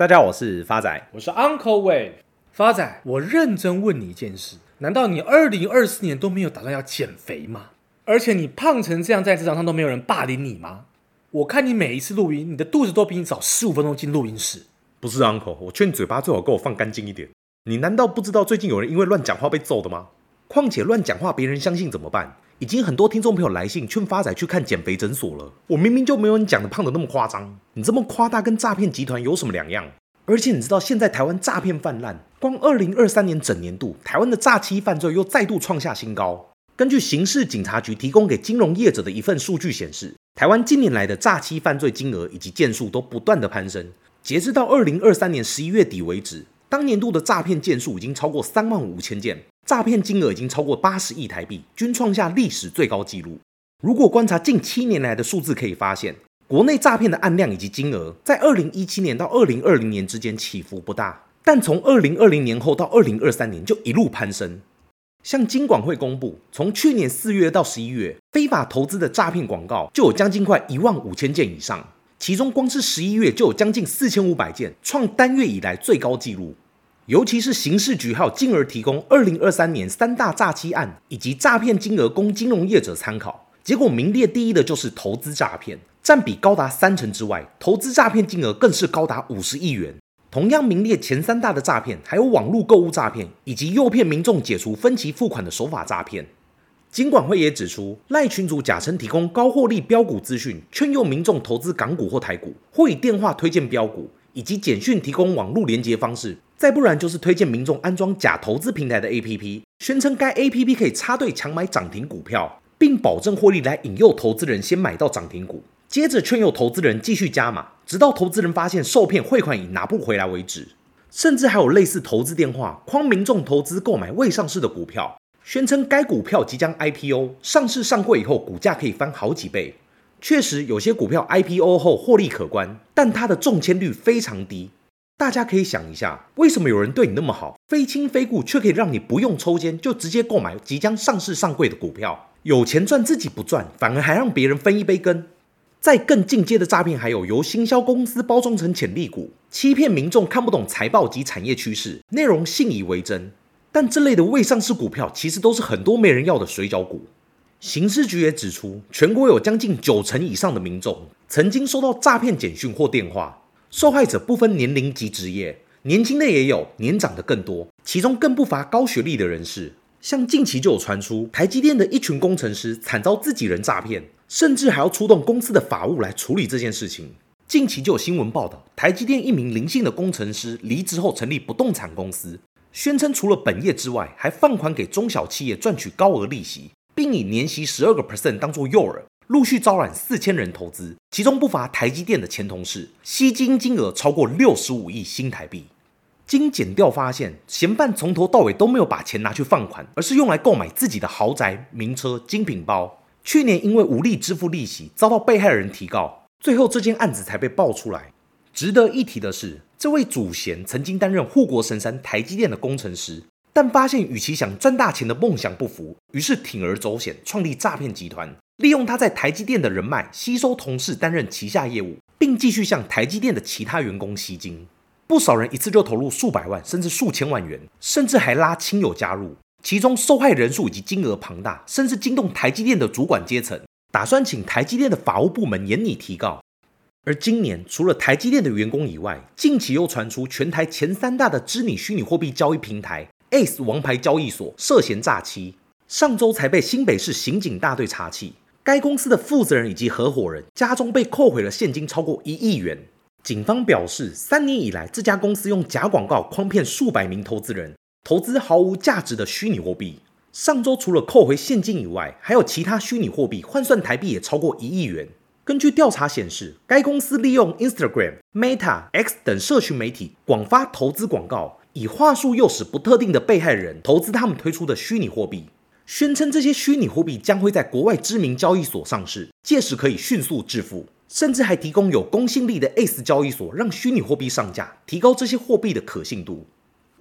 大家好，我是发仔，我是 Uncle Wave。发仔，我认真问你一件事：难道你二零二四年都没有打算要减肥吗？而且你胖成这样，在职场上都没有人霸凌你吗？我看你每一次录音，你的肚子都比你早十五分钟进录音室。不是 Uncle，我劝你嘴巴最好给我放干净一点。你难道不知道最近有人因为乱讲话被揍的吗？况且乱讲话别人相信怎么办？已经很多听众朋友来信劝发仔去看减肥诊所了。我明明就没有你讲的胖的那么夸张，你这么夸大跟诈骗集团有什么两样？而且你知道现在台湾诈骗泛滥，光二零二三年整年度，台湾的诈欺犯罪又再度创下新高。根据刑事警察局提供给金融业者的一份数据显示，台湾近年来的诈欺犯罪金额以及件数都不断的攀升。截至到二零二三年十一月底为止，当年度的诈骗件数已经超过三万五千件。诈骗金额已经超过八十亿台币，均创下历史最高纪录。如果观察近七年来的数字，可以发现，国内诈骗的案量以及金额，在二零一七年到二零二零年之间起伏不大，但从二零二零年后到二零二三年就一路攀升。像金管会公布，从去年四月到十一月，非法投资的诈骗广告就有将近快一万五千件以上，其中光是十一月就有将近四千五百件，创单月以来最高纪录。尤其是刑事局还有进而提供二零二三年三大诈欺案以及诈骗金额供金融业者参考，结果名列第一的就是投资诈骗，占比高达三成之外，投资诈骗金额更是高达五十亿元。同样名列前三大的诈骗还有网络购物诈骗以及诱骗民众解除分期付款的手法诈骗。金管会也指出，赖群主假称提供高获利标股资讯，劝诱民众投资港股或台股，或以电话推荐标股。以及简讯提供网络连接方式，再不然就是推荐民众安装假投资平台的 APP，宣称该 APP 可以插队强买涨停股票，并保证获利来引诱投资人先买到涨停股，接着劝诱投资人继续加码，直到投资人发现受骗汇款已拿不回来为止。甚至还有类似投资电话，诓民众投资购买未上市的股票，宣称该股票即将 IPO，上市上柜以后股价可以翻好几倍。确实，有些股票 IPO 后获利可观，但它的中签率非常低。大家可以想一下，为什么有人对你那么好，非亲非故，却可以让你不用抽签就直接购买即将上市上柜的股票？有钱赚自己不赚，反而还让别人分一杯羹。再更进阶的诈骗，还有由行销公司包装成潜力股，欺骗民众看不懂财报及产业趋势，内容信以为真。但这类的未上市股票，其实都是很多没人要的水饺股。刑事局也指出，全国有将近九成以上的民众曾经收到诈骗简讯或电话，受害者不分年龄及职业，年轻的也有，年长的更多，其中更不乏高学历的人士。像近期就有传出，台积电的一群工程师惨遭自己人诈骗，甚至还要出动公司的法务来处理这件事情。近期就有新闻报道，台积电一名林姓的工程师离职后成立不动产公司，宣称除了本业之外，还放款给中小企业赚取高额利息。以年息十二个 percent 当做诱饵，陆续招揽四千人投资，其中不乏台积电的前同事，吸金金额超过六十五亿新台币。经检调发现，嫌犯从头到尾都没有把钱拿去放款，而是用来购买自己的豪宅、名车、精品包。去年因为无力支付利息，遭到被害人提告，最后这件案子才被爆出来。值得一提的是，这位主嫌曾经担任护国神山台积电的工程师。但发现与其想赚大钱的梦想不符，于是铤而走险，创立诈骗集团，利用他在台积电的人脉，吸收同事担任旗下业务，并继续向台积电的其他员工吸金。不少人一次就投入数百万甚至数千万元，甚至还拉亲友加入，其中受害人数以及金额庞大，甚至惊动台积电的主管阶层，打算请台积电的法务部门严拟提告。而今年，除了台积电的员工以外，近期又传出全台前三大的知名虚拟货币交易平台。ACE 王牌交易所涉嫌诈欺，上周才被新北市刑警大队查起。该公司的负责人以及合伙人家中被扣回了现金超过一亿元。警方表示，三年以来，这家公司用假广告诓骗数百名投资人，投资毫无价值的虚拟货币。上周除了扣回现金以外，还有其他虚拟货币换算台币也超过一亿元。根据调查显示，该公司利用 Instagram、Meta、X 等社群媒体广发投资广告。以话术诱使不特定的被害人投资他们推出的虚拟货币，宣称这些虚拟货币将会在国外知名交易所上市，届时可以迅速致富，甚至还提供有公信力的 ACE 交易所让虚拟货币上架，提高这些货币的可信度。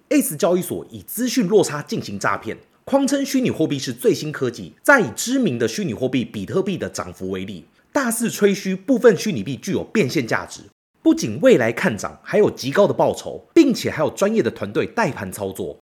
ACE 交易所以资讯落差进行诈骗，谎称虚拟货币是最新科技，再以知名的虚拟货币比特币的涨幅为例，大肆吹嘘部分虚拟币具有变现价值。不仅未来看涨，还有极高的报酬，并且还有专业的团队带盘操作。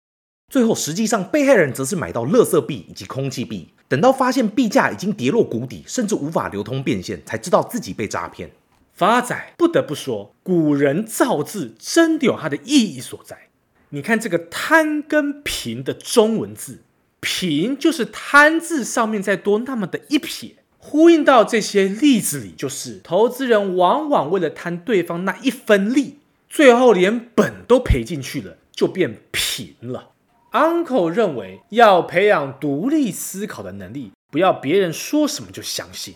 最后，实际上被害人则是买到垃圾币以及空气币，等到发现币价已经跌落谷底，甚至无法流通变现，才知道自己被诈骗。发仔不得不说，古人造字真的有它的意义所在。你看这个“贪”跟“贫”的中文字，“贫”就是“贪”字上面再多那么的一撇，呼应到这些例子里，就是投资人往往为了贪对方那一分利，最后连本都赔进去了，就变贫了。Uncle 认为要培养独立思考的能力，不要别人说什么就相信。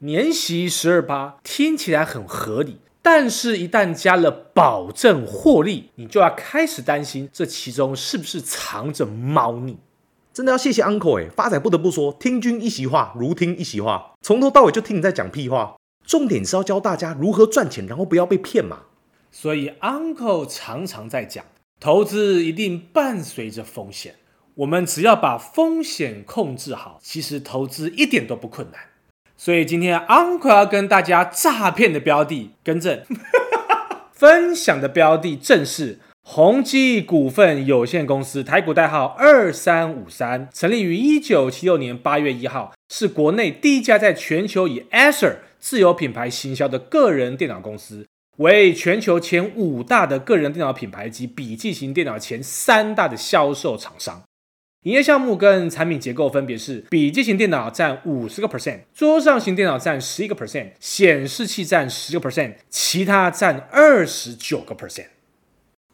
年息十二八听起来很合理，但是，一旦加了保证获利，你就要开始担心这其中是不是藏着猫腻。真的要谢谢 Uncle 哎，发仔不得不说，听君一席话，如听一席话，从头到尾就听你在讲屁话。重点是要教大家如何赚钱，然后不要被骗嘛。所以 Uncle 常常在讲。投资一定伴随着风险，我们只要把风险控制好，其实投资一点都不困难。所以今天 Uncle 要跟大家诈骗的标的，更正，分享的标的正是宏碁股份有限公司，台股代号二三五三，成立于一九七六年八月一号，是国内第一家在全球以 Acer 自有品牌行销的个人电脑公司。为全球前五大的个人电脑品牌及笔记型电脑前三大的销售厂商，营业项目跟产品结构分别是：笔记型电脑占五十个 percent，桌上型电脑占十一个 percent，显示器占十个 percent，其他占二十九个 percent。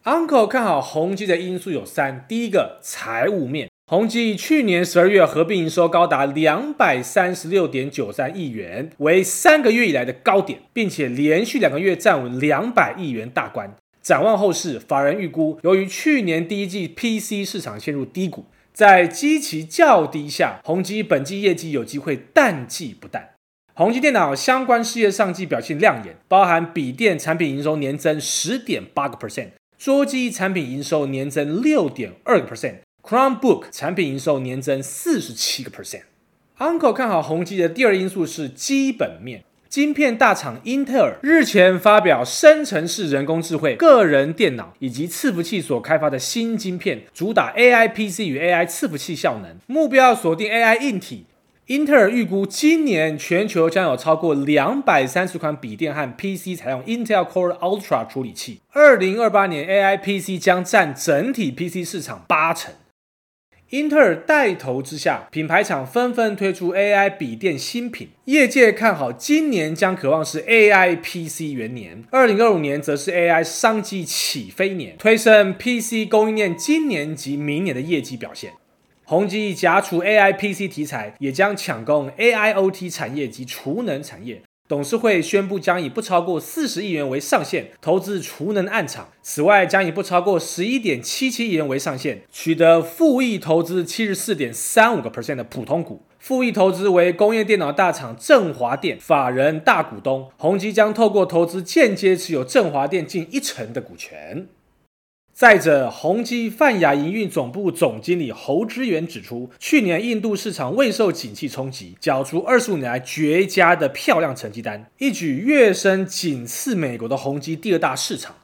Uncle 看好宏碁的因素有三：第一个，财务面。宏碁去年十二月合并营收高达两百三十六点九三亿元，为三个月以来的高点，并且连续两个月站稳两百亿元大关。展望后市，法人预估，由于去年第一季 PC 市场陷入低谷，在基期较低下，宏碁本季业绩有机会淡季不淡。宏碁电脑相关事业上季表现亮眼，包含笔电产品营收年增十点八个 percent，桌机产品营收年增六点二个 percent。Chromebook 产品营收年增四十七个 percent。Uncle 看好宏碁的第二因素是基本面。晶片大厂英特尔日前发表生成式人工智慧个人电脑以及伺服器所开发的新晶片，主打 AI PC 与 AI 伺服器效能，目标锁定 AI 硬体。英特尔预估今年全球将有超过两百三十款笔电和 PC 采用 Intel Core Ultra 处理器。二零二八年 AI PC 将占整体 PC 市场八成。英特尔带头之下，品牌厂纷纷推出 AI 笔电新品，业界看好今年将可望是 AI PC 元年，二零二五年则是 AI 商机起飞年，推升 PC 供应链今年及明年的业绩表现。宏碁夹除 AI PC 题材，也将抢攻 AIoT 产业及储能产业。董事会宣布将以不超过四十亿元为上限投资储能案场，此外将以不超过十一点七七亿元为上限取得复益投资七十四点三五个 percent 的普通股。复益投资为工业电脑大厂振华电法人大股东，宏碁将透过投资间接持有振华电近一成的股权。再者，宏基泛亚营运总部总经理侯之源指出，去年印度市场未受景气冲击，缴出二十五年来绝佳的漂亮成绩单，一举跃升仅次美国的宏基第二大市场。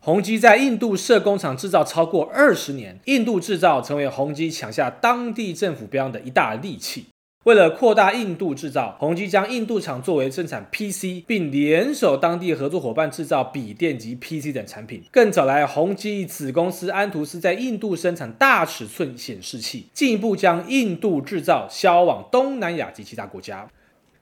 宏基在印度设工厂制造超过二十年，印度制造成为宏基抢下当地政府标的一大利器。为了扩大印度制造，宏基将印度厂作为生产 PC，并联手当地合作伙伴制造笔电及 PC 等产品。更找来宏基子公司安图斯在印度生产大尺寸显示器，进一步将印度制造销往东南亚及其他国家。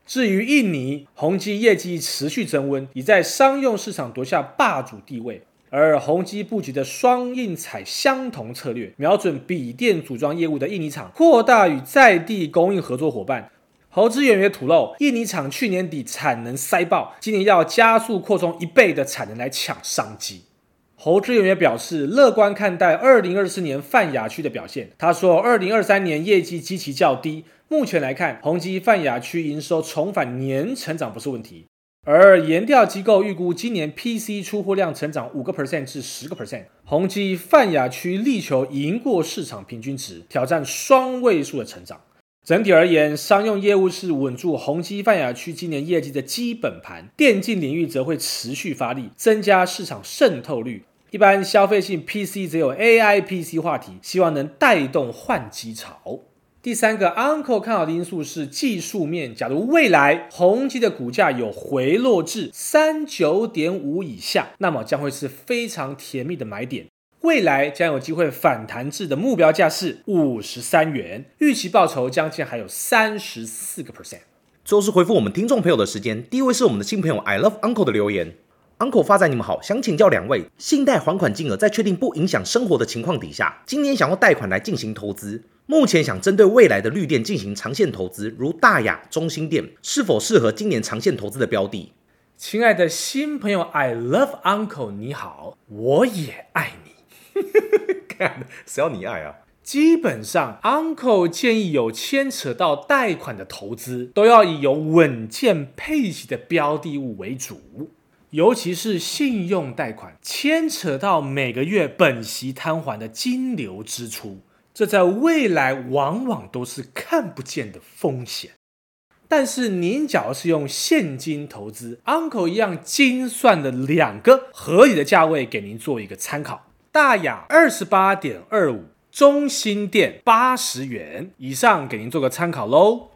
至于印尼，宏基业绩持续增温，已在商用市场夺下霸主地位。而宏基布局的双印彩相同策略，瞄准笔电组装业务的印尼厂，扩大与在地供应合作伙伴。侯志远也吐露，印尼厂去年底产能塞爆，今年要加速扩充一倍的产能来抢商机。侯志远也表示，乐观看待二零二四年泛亚区的表现。他说，二零二三年业绩基期较低，目前来看，宏基泛亚区营收重返年成长不是问题。而研调机构预估今年 PC 出货量成长五个 percent 至十个 percent，宏碁泛亚区力求赢过市场平均值，挑战双位数的成长。整体而言，商用业务是稳住宏基泛亚区今年业绩的基本盘，电竞领域则会持续发力，增加市场渗透率。一般消费性 PC 则有 AI PC 话题，希望能带动换机潮。第三个 Uncle 看好的因素是技术面。假如未来宏基的股价有回落至三九点五以下，那么将会是非常甜蜜的买点。未来将有机会反弹至的目标价是五十三元，预期报酬将近还有三十四个 percent。最后是回复我们听众朋友的时间，第一位是我们的新朋友 I love Uncle 的留言。Uncle 发仔，你们好，想请教两位，信贷还款金额在确定不影响生活的情况底下，今年想要贷款来进行投资，目前想针对未来的绿电进行长线投资，如大雅、中心电，是否适合今年长线投资的标的？亲爱的新朋友，I love Uncle，你好，我也爱你，看谁要你爱啊？基本上，Uncle 建议有牵扯到贷款的投资，都要以有稳健配息的标的物为主。尤其是信用贷款，牵扯到每个月本息摊还的金流支出，这在未来往往都是看不见的风险。但是您假如是用现金投资，Uncle 一样精算的两个合理的价位给您做一个参考：大雅二十八点二五，中心店八十元以上，给您做个参考喽。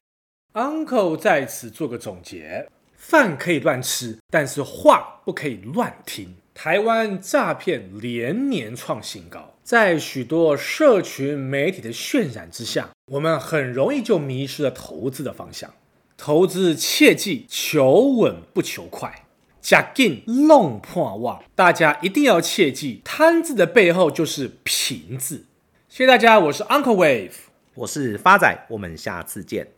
Uncle 在此做个总结。饭可以乱吃，但是话不可以乱听。台湾诈骗连年创新高，在许多社群媒体的渲染之下，我们很容易就迷失了投资的方向。投资切记求稳不求快，假进弄破网。大家一定要切记，贪字的背后就是贫字。谢谢大家，我是 Uncle Wave，我是发仔，我们下次见。